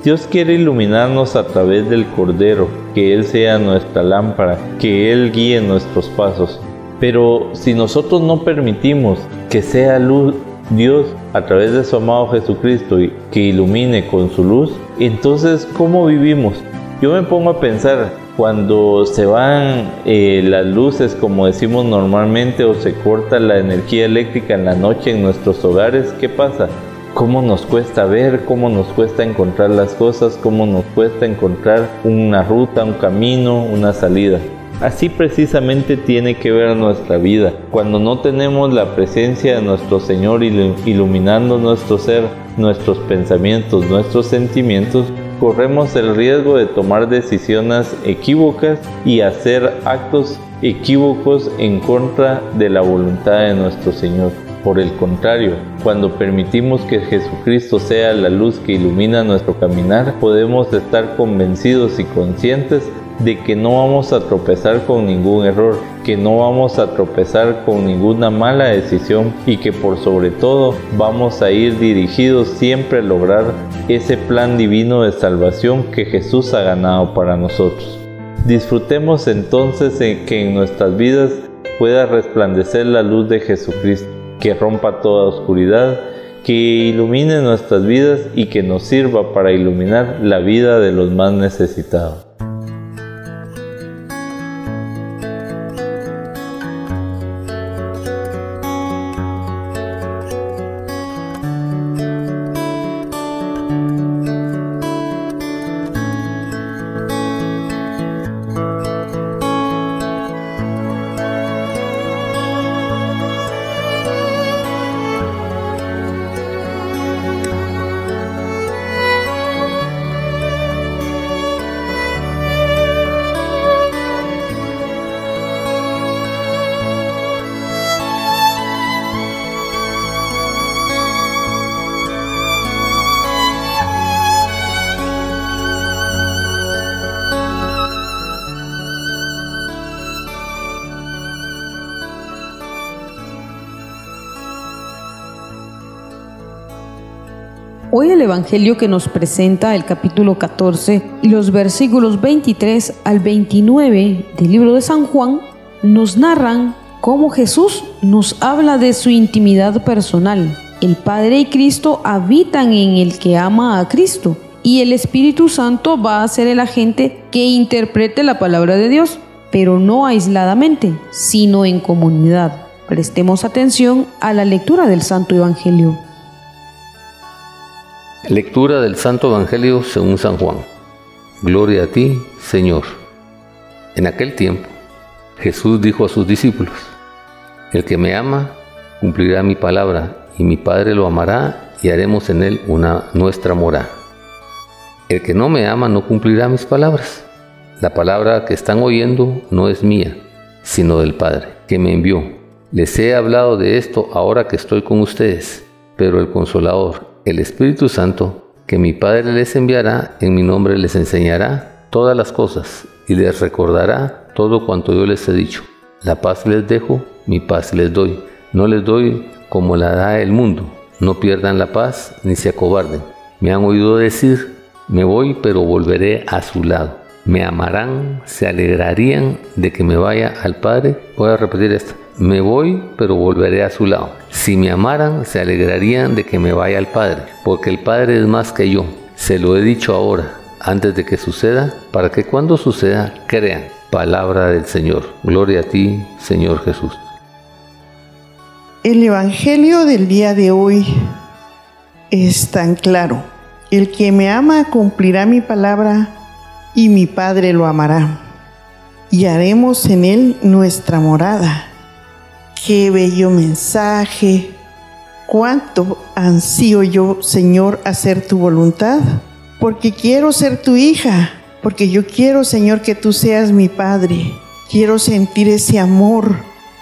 Dios quiere iluminarnos a través del Cordero, que Él sea nuestra lámpara, que Él guíe nuestros pasos. Pero si nosotros no permitimos que sea luz Dios a través de su amado Jesucristo y que ilumine con su luz, entonces ¿cómo vivimos? Yo me pongo a pensar, cuando se van eh, las luces, como decimos normalmente, o se corta la energía eléctrica en la noche en nuestros hogares, ¿qué pasa? Cómo nos cuesta ver, cómo nos cuesta encontrar las cosas, cómo nos cuesta encontrar una ruta, un camino, una salida. Así precisamente tiene que ver nuestra vida. Cuando no tenemos la presencia de nuestro Señor iluminando nuestro ser, nuestros pensamientos, nuestros sentimientos, corremos el riesgo de tomar decisiones equívocas y hacer actos equívocos en contra de la voluntad de nuestro Señor. Por el contrario, cuando permitimos que Jesucristo sea la luz que ilumina nuestro caminar, podemos estar convencidos y conscientes de que no vamos a tropezar con ningún error, que no vamos a tropezar con ninguna mala decisión y que por sobre todo vamos a ir dirigidos siempre a lograr ese plan divino de salvación que Jesús ha ganado para nosotros. Disfrutemos entonces en que en nuestras vidas pueda resplandecer la luz de Jesucristo que rompa toda oscuridad, que ilumine nuestras vidas y que nos sirva para iluminar la vida de los más necesitados. Hoy el Evangelio que nos presenta el capítulo 14 y los versículos 23 al 29 del libro de San Juan nos narran cómo Jesús nos habla de su intimidad personal. El Padre y Cristo habitan en el que ama a Cristo y el Espíritu Santo va a ser el agente que interprete la palabra de Dios, pero no aisladamente, sino en comunidad. Prestemos atención a la lectura del Santo Evangelio. Lectura del Santo Evangelio según San Juan. Gloria a ti, Señor. En aquel tiempo, Jesús dijo a sus discípulos, El que me ama, cumplirá mi palabra, y mi Padre lo amará, y haremos en él una nuestra morada. El que no me ama no cumplirá mis palabras. La palabra que están oyendo no es mía, sino del Padre, que me envió. Les he hablado de esto ahora que estoy con ustedes, pero el consolador, el Espíritu Santo, que mi Padre les enviará, en mi nombre les enseñará todas las cosas y les recordará todo cuanto yo les he dicho. La paz les dejo, mi paz les doy. No les doy como la da el mundo. No pierdan la paz ni se acobarden. Me han oído decir, me voy pero volveré a su lado. Me amarán, se alegrarían de que me vaya al Padre. Voy a repetir esto. Me voy, pero volveré a su lado. Si me amaran, se alegrarían de que me vaya al Padre, porque el Padre es más que yo. Se lo he dicho ahora, antes de que suceda, para que cuando suceda crean. Palabra del Señor. Gloria a ti, Señor Jesús. El Evangelio del día de hoy es tan claro. El que me ama cumplirá mi palabra y mi Padre lo amará. Y haremos en él nuestra morada. Qué bello mensaje. Cuánto ansío yo, Señor, hacer tu voluntad. Porque quiero ser tu hija. Porque yo quiero, Señor, que tú seas mi Padre. Quiero sentir ese amor.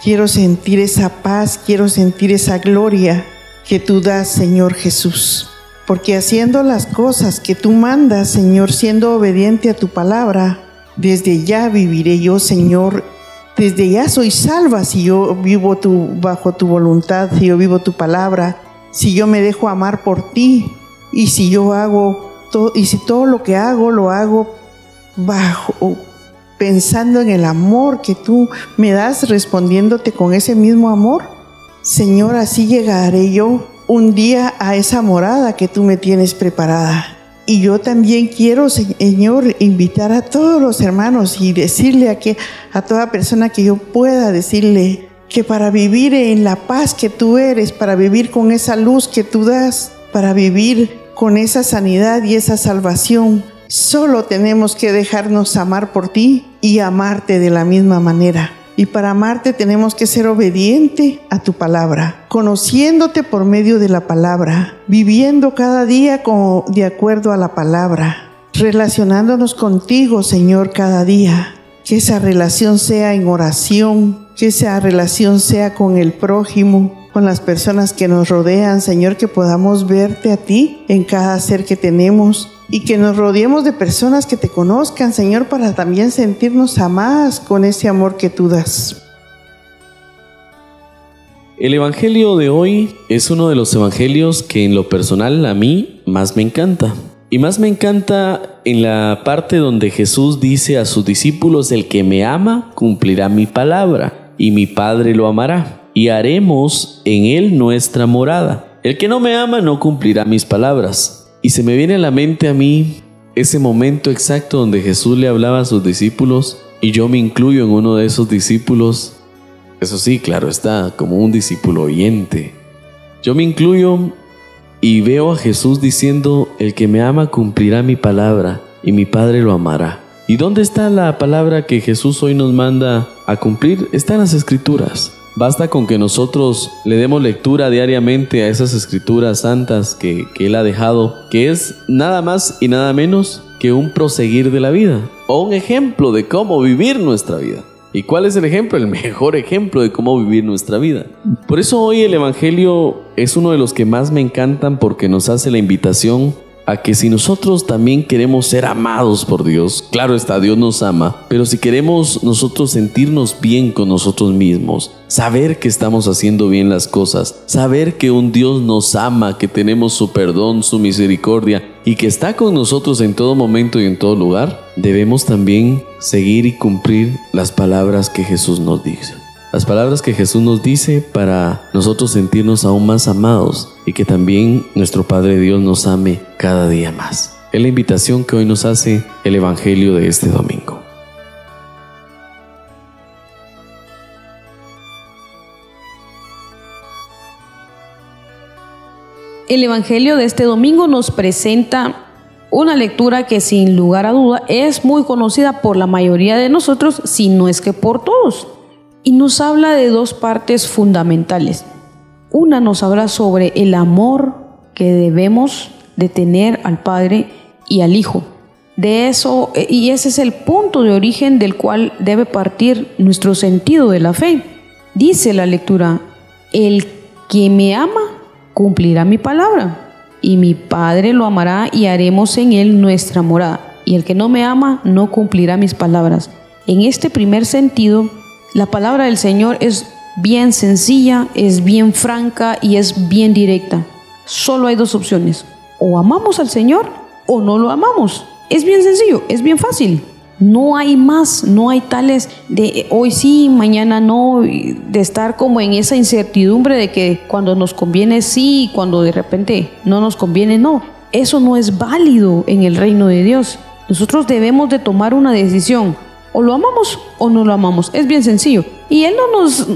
Quiero sentir esa paz. Quiero sentir esa gloria que tú das, Señor Jesús. Porque haciendo las cosas que tú mandas, Señor, siendo obediente a tu palabra, desde ya viviré yo, Señor, desde ya soy salva si yo vivo bajo tu voluntad, si yo vivo tu palabra, si yo me dejo amar por ti y si yo hago todo, y si todo lo que hago lo hago bajo pensando en el amor que tú me das, respondiéndote con ese mismo amor. Señor, así llegaré yo un día a esa morada que tú me tienes preparada. Y yo también quiero, Señor, invitar a todos los hermanos y decirle a, que, a toda persona que yo pueda decirle que para vivir en la paz que tú eres, para vivir con esa luz que tú das, para vivir con esa sanidad y esa salvación, solo tenemos que dejarnos amar por ti y amarte de la misma manera. Y para amarte tenemos que ser obediente a tu palabra, conociéndote por medio de la palabra, viviendo cada día de acuerdo a la palabra, relacionándonos contigo, Señor, cada día. Que esa relación sea en oración, que esa relación sea con el prójimo, con las personas que nos rodean, Señor, que podamos verte a ti en cada ser que tenemos y que nos rodeemos de personas que te conozcan, Señor, para también sentirnos amadas con ese amor que tú das. El Evangelio de hoy es uno de los Evangelios que en lo personal a mí más me encanta. Y más me encanta en la parte donde Jesús dice a sus discípulos, el que me ama cumplirá mi palabra y mi Padre lo amará y haremos en él nuestra morada. El que no me ama no cumplirá mis palabras y se me viene a la mente a mí ese momento exacto donde Jesús le hablaba a sus discípulos y yo me incluyo en uno de esos discípulos. Eso sí, claro está, como un discípulo oyente. Yo me incluyo y veo a Jesús diciendo, el que me ama cumplirá mi palabra y mi Padre lo amará. ¿Y dónde está la palabra que Jesús hoy nos manda a cumplir? Está en las escrituras. Basta con que nosotros le demos lectura diariamente a esas escrituras santas que, Él ha dejado, que es nada más y nada menos que un proseguir de la vida o un ejemplo de cómo vivir nuestra vida. ¿Y cuál es el ejemplo? El mejor ejemplo de cómo vivir nuestra vida. Por eso hoy el Evangelio es uno de los que más me encantan porque nos hace la invitación a que si nosotros también queremos ser amados por Dios, claro está, Dios nos ama, pero si queremos nosotros sentirnos bien con nosotros mismos, saber que estamos haciendo bien las cosas, saber que un Dios nos ama, que tenemos su perdón, su misericordia y que está con nosotros en todo momento y en todo lugar, debemos también seguir y cumplir las palabras que Jesús nos dice. Las palabras que Jesús nos dice para nosotros sentirnos aún más amados y que también nuestro Padre Dios nos ame cada día más. Es la invitación que hoy nos hace el Evangelio de este domingo. El Evangelio de este domingo nos presenta una lectura que sin lugar a duda es muy conocida por la mayoría de nosotros, si no es que por todos y nos habla de dos partes fundamentales. Una nos habla sobre el amor que debemos de tener al Padre y al Hijo. De eso, eh, y ese es el punto de origen del cual debe partir nuestro sentido de la fe. Dice la lectura, el que me ama cumplirá mi palabra, y mi Padre lo amará y haremos en él nuestra morada. Y el que no me ama no cumplirá mis palabras. En este primer sentido, la palabra del Señor es bien sencilla, es bien franca y es bien directa. Solo hay dos opciones. O amamos al Señor o no lo amamos. Es bien sencillo, es bien fácil. No hay más, no hay tales de hoy sí, mañana no, de estar como en esa incertidumbre de que cuando nos conviene sí, cuando de repente no nos conviene no. Eso no es válido en el reino de Dios. Nosotros debemos de tomar una decisión o lo amamos o no lo amamos. Es bien sencillo. Y Él no nos,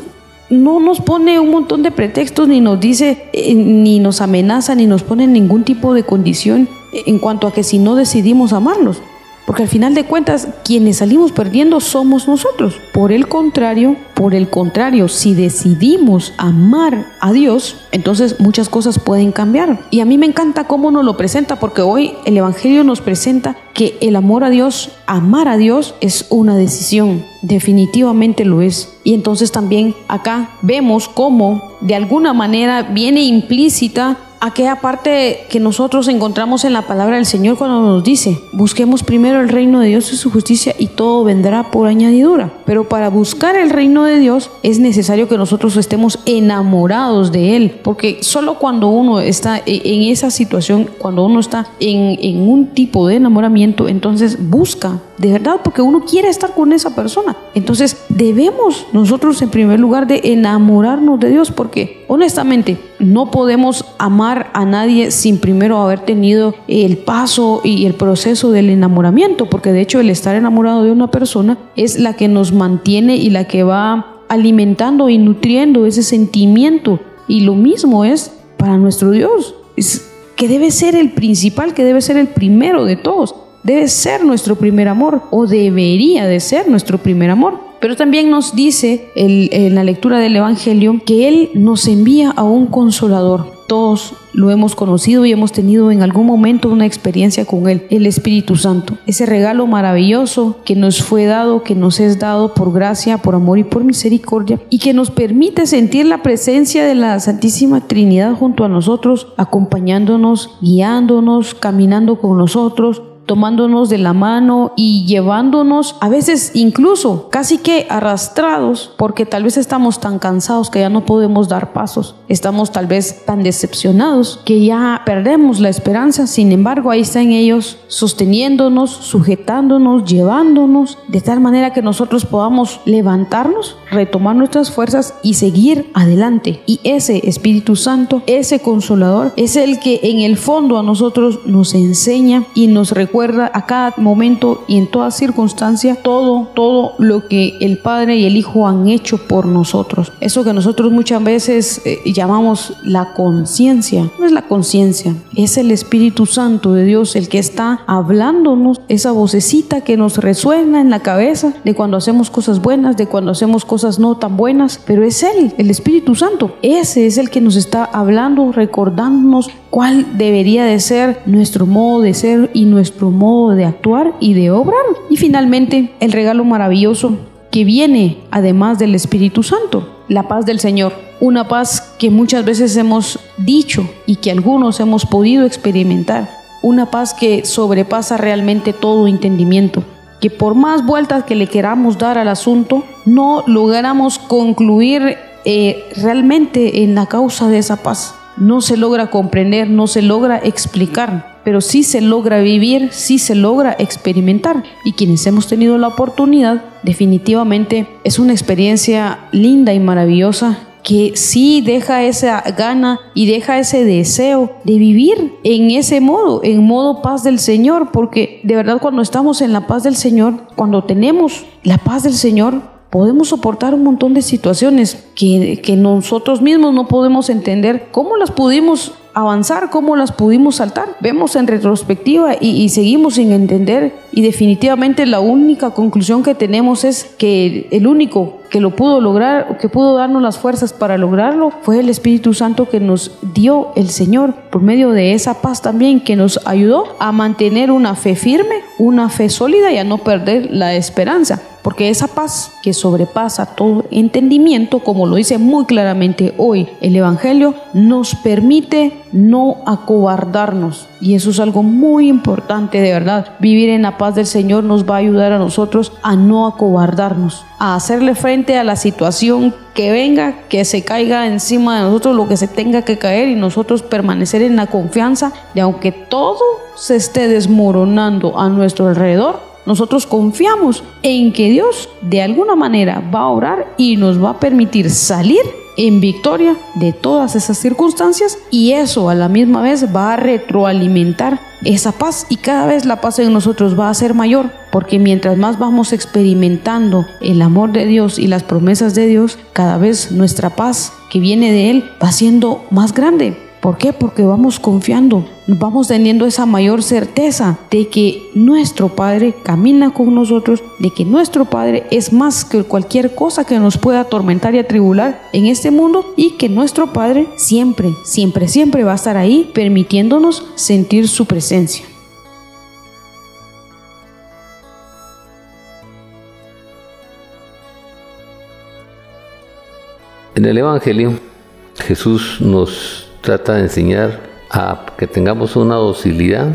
no nos pone un montón de pretextos, ni nos dice, eh, ni nos amenaza, ni nos pone ningún tipo de condición en cuanto a que si no decidimos amarlos. Porque al final de cuentas, quienes salimos perdiendo somos nosotros. Por el contrario, por el contrario, si decidimos amar a Dios, entonces muchas cosas pueden cambiar. Y a mí me encanta cómo nos lo presenta, porque hoy el Evangelio nos presenta que el amor a Dios, amar a Dios, es una decisión. Definitivamente lo es. Y entonces también acá vemos cómo de alguna manera viene implícita aquella parte que nosotros encontramos en la palabra del Señor cuando nos dice, busquemos primero el reino de Dios y su justicia y todo vendrá por añadidura. Pero para buscar el reino de Dios es necesario que nosotros estemos enamorados de Él, porque solo cuando uno está e-, en esa situación, cuando uno está en, en un tipo de enamoramiento, entonces busca de verdad, porque uno quiere estar con esa persona. Entonces debemos nosotros en primer lugar de enamorarnos de Dios, porque honestamente no podemos amar a nadie sin primero haber tenido el paso y el proceso del enamoramiento, porque de hecho el estar enamorado de una persona es la que nos mantiene y la que va alimentando y nutriendo ese sentimiento. Y lo mismo es para nuestro Dios, es que debe ser el principal, que debe ser el primero de todos debe ser nuestro primer amor o debería de ser nuestro primer amor. Pero también nos dice en la lectura del Evangelio que Él nos envía a un consolador. Todos lo hemos conocido y hemos tenido en algún momento una experiencia con Él, el Espíritu Santo. Ese regalo maravilloso que nos fue dado, que nos es dado por gracia, por amor y por misericordia, y que nos permite sentir la presencia de la Santísima Trinidad junto a nosotros, acompañándonos, guiándonos, caminando con nosotros, tomándonos de la mano y llevándonos a veces incluso casi que arrastrados porque tal vez estamos tan cansados que ya no podemos dar pasos, estamos tal vez tan decepcionados que ya perdemos la esperanza, sin embargo ahí están ellos sosteniéndonos, sujetándonos, llevándonos de tal manera que nosotros podamos levantarnos, retomar nuestras fuerzas y seguir adelante. Y ese Espíritu Santo, ese consolador, es el que en el fondo a nosotros nos enseña y nos recuerda recuerda a cada momento y en toda circunstancia todo, todo lo que el Padre y el Hijo han hecho por nosotros. Eso que nosotros muchas veces eh, llamamos la conciencia. No es la conciencia, es el Espíritu Santo de Dios el que está hablándonos, esa vocecita que nos resuena en la cabeza de cuando hacemos cosas buenas, de cuando hacemos cosas no tan buenas, pero es Él, el Espíritu Santo. Ese es el que nos está hablando, recordándonos cuál debería de ser nuestro modo de ser y nuestro modo de actuar y de obrar. Y finalmente, el regalo maravilloso que viene además del Espíritu Santo, la paz del Señor. Una paz que muchas veces hemos dicho y que algunos hemos podido experimentar, una paz que sobrepasa realmente todo entendimiento, que por más vueltas que le queramos dar al asunto, no logramos concluir eh, realmente en la causa de esa paz. No se logra comprender, no se logra explicar, pero sí se logra vivir, sí se logra experimentar. Y quienes hemos tenido la oportunidad, definitivamente es una experiencia linda y maravillosa que sí deja esa gana y deja ese deseo de vivir en ese modo, en modo paz del Señor, porque de verdad cuando estamos en la paz del Señor, cuando tenemos la paz del Señor, podemos soportar un montón de situaciones que, que nosotros mismos no podemos entender cómo las pudimos avanzar, cómo las pudimos saltar. Vemos en retrospectiva y, seguimos sin entender y definitivamente la única conclusión que tenemos es que el único que lo pudo lograr, que pudo darnos las fuerzas para lograrlo, fue el Espíritu Santo que nos dio el Señor por medio de esa paz también que nos ayudó a mantener una fe firme, una fe sólida y a no perder la esperanza. Porque esa paz que sobrepasa todo entendimiento, como lo dice muy claramente hoy el Evangelio, nos permite no acobardarnos. Y eso es algo muy importante, de verdad. Vivir en la paz del Señor nos va a ayudar a nosotros a no acobardarnos, a hacerle frente a la situación que venga, que se caiga encima de nosotros lo que se tenga que caer y nosotros permanecer en la confianza de aunque todo se esté desmoronando a nuestro alrededor, nosotros confiamos en que Dios de alguna manera va a orar y nos va a permitir salir en victoria de todas esas circunstancias y eso a la misma vez va a retroalimentar esa paz y cada vez la paz en nosotros va a ser mayor porque mientras más vamos experimentando el amor de Dios y las promesas de Dios, cada vez nuestra paz que viene de Él va siendo más grande ¿Por qué? Porque vamos confiando, vamos teniendo esa mayor certeza de que nuestro Padre camina con nosotros, de que nuestro Padre es más que cualquier cosa que nos pueda atormentar y atribular en este mundo y que nuestro Padre siempre, siempre, siempre va a estar ahí permitiéndonos sentir su presencia. En el Evangelio, Jesús nos trata de enseñar a que tengamos una docilidad,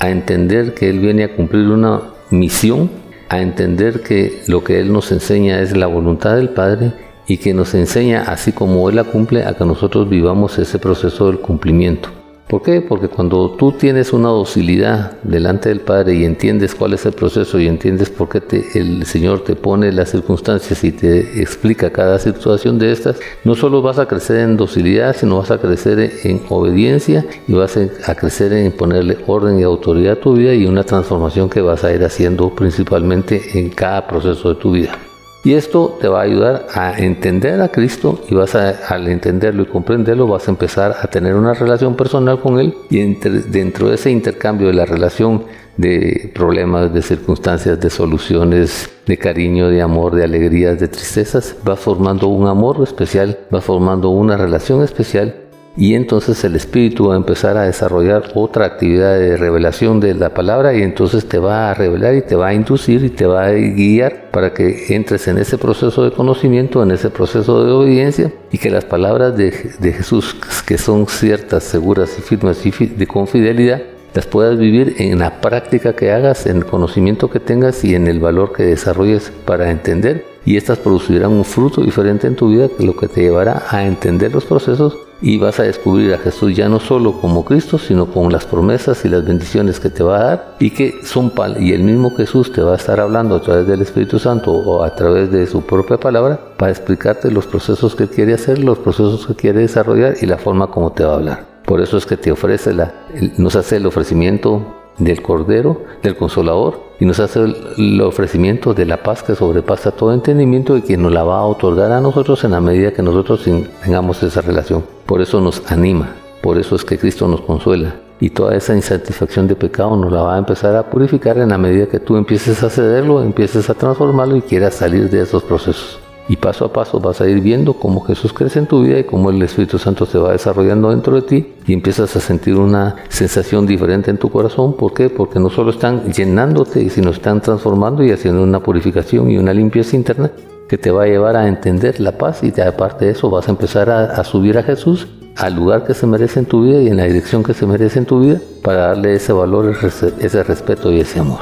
a entender que Él viene a cumplir una misión, a entender que lo que Él nos enseña es la voluntad del Padre y que nos enseña, así como Él la cumple, a que nosotros vivamos ese proceso del cumplimiento. ¿Por qué? Porque cuando tú tienes una docilidad delante del Padre y entiendes cuál es el proceso y entiendes por qué el Señor te pone las circunstancias y te explica cada situación de estas, no solo vas a crecer en docilidad, sino vas a crecer en obediencia y vas a crecer en ponerle orden y autoridad a tu vida y una transformación que vas a ir haciendo principalmente en cada proceso de tu vida. Y esto te va a ayudar a entender a Cristo y vas a, al entenderlo y comprenderlo, vas a empezar a tener una relación personal con Él y dentro de ese intercambio de la relación de problemas, de circunstancias, de soluciones, de cariño, de amor, de alegrías, de tristezas, vas formando un amor especial, vas formando una relación especial y entonces el Espíritu va a empezar a desarrollar otra actividad de revelación de la palabra y entonces te va a revelar y te va a inducir y te va a guiar para que entres en ese proceso de conocimiento, en ese proceso de obediencia y que las palabras de, Jesús, que son ciertas, seguras y firmes y de con fidelidad, las puedas vivir en la práctica que hagas, en el conocimiento que tengas y en el valor que desarrolles para entender y estas producirán un fruto diferente en tu vida, lo que te llevará a entender los procesos y vas a descubrir a Jesús ya no solo como Cristo, sino con las promesas y las bendiciones que te va a dar y que son y el mismo Jesús te va a estar hablando a través del Espíritu Santo o a través de su propia palabra para explicarte los procesos que quiere hacer, los procesos que quiere desarrollar y la forma como te va a hablar. Por eso es que te ofrece la, nos hace el ofrecimiento del Cordero, del Consolador, y nos hace el, ofrecimiento de la paz que sobrepasa todo entendimiento y que nos la va a otorgar a nosotros en la medida que nosotros tengamos esa relación. Por eso nos anima, por eso es que Cristo nos consuela. Y toda esa insatisfacción de pecado nos la va a empezar a purificar en la medida que tú empieces a cederlo, empieces a transformarlo y quieras salir de esos procesos. Y paso a paso vas a ir viendo cómo Jesús crece en tu vida y cómo el Espíritu Santo se va desarrollando dentro de ti y empiezas a sentir una sensación diferente en tu corazón. ¿Por qué? Porque no solo están llenándote, sino están transformando y haciendo una purificación y una limpieza interna que te va a llevar a entender la paz y aparte de eso vas a empezar a, subir a Jesús al lugar que se merece en tu vida y en la dirección que se merece en tu vida para darle ese valor, ese respeto y ese amor.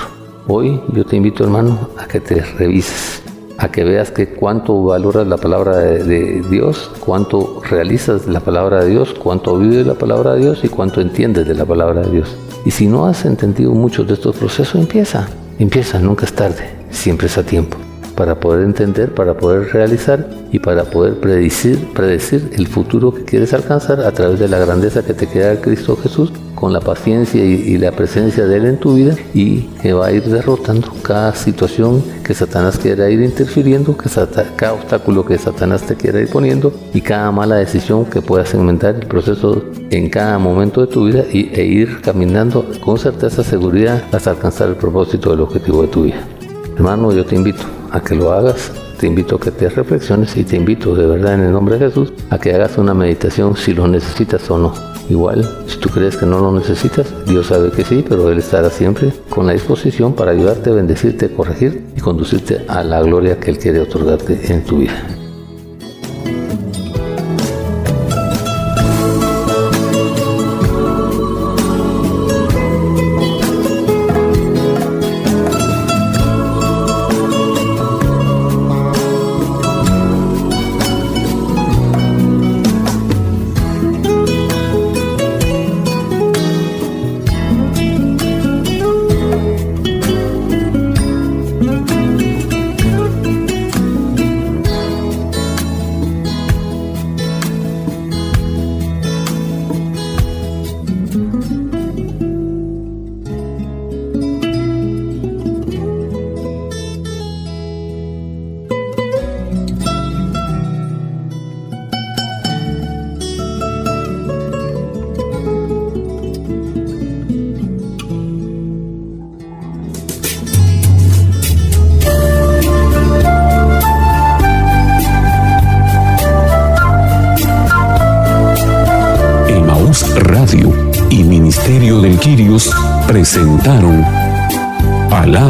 Hoy yo te invito hermano a que te revises, a que veas que cuánto valoras la palabra de, Dios, cuánto realizas la palabra de Dios, cuánto vives la palabra de Dios y cuánto entiendes de la palabra de Dios. Y si no has entendido muchos de estos procesos, empieza, empieza, nunca es tarde, siempre es a tiempo para poder entender, para poder realizar y para poder predecir, predecir el futuro que quieres alcanzar a través de la grandeza que te queda Cristo Jesús, con la paciencia y, la presencia de Él en tu vida y que va a ir derrotando cada situación que Satanás quiera ir interfiriendo, cada obstáculo que Satanás te quiera ir poniendo y cada mala decisión que puedas segmentar el proceso en cada momento de tu vida y, e ir caminando con certeza, seguridad hasta alcanzar el propósito del objetivo de tu vida. Hermano, yo te invito a que lo hagas, te invito a que te reflexiones y te invito de verdad en el nombre de Jesús a que hagas una meditación si lo necesitas o no. Igual, si tú crees que no lo necesitas, Dios sabe que sí, pero Él estará siempre con la disposición para ayudarte, bendecirte, corregir y conducirte a la gloria que Él quiere otorgarte en tu vida.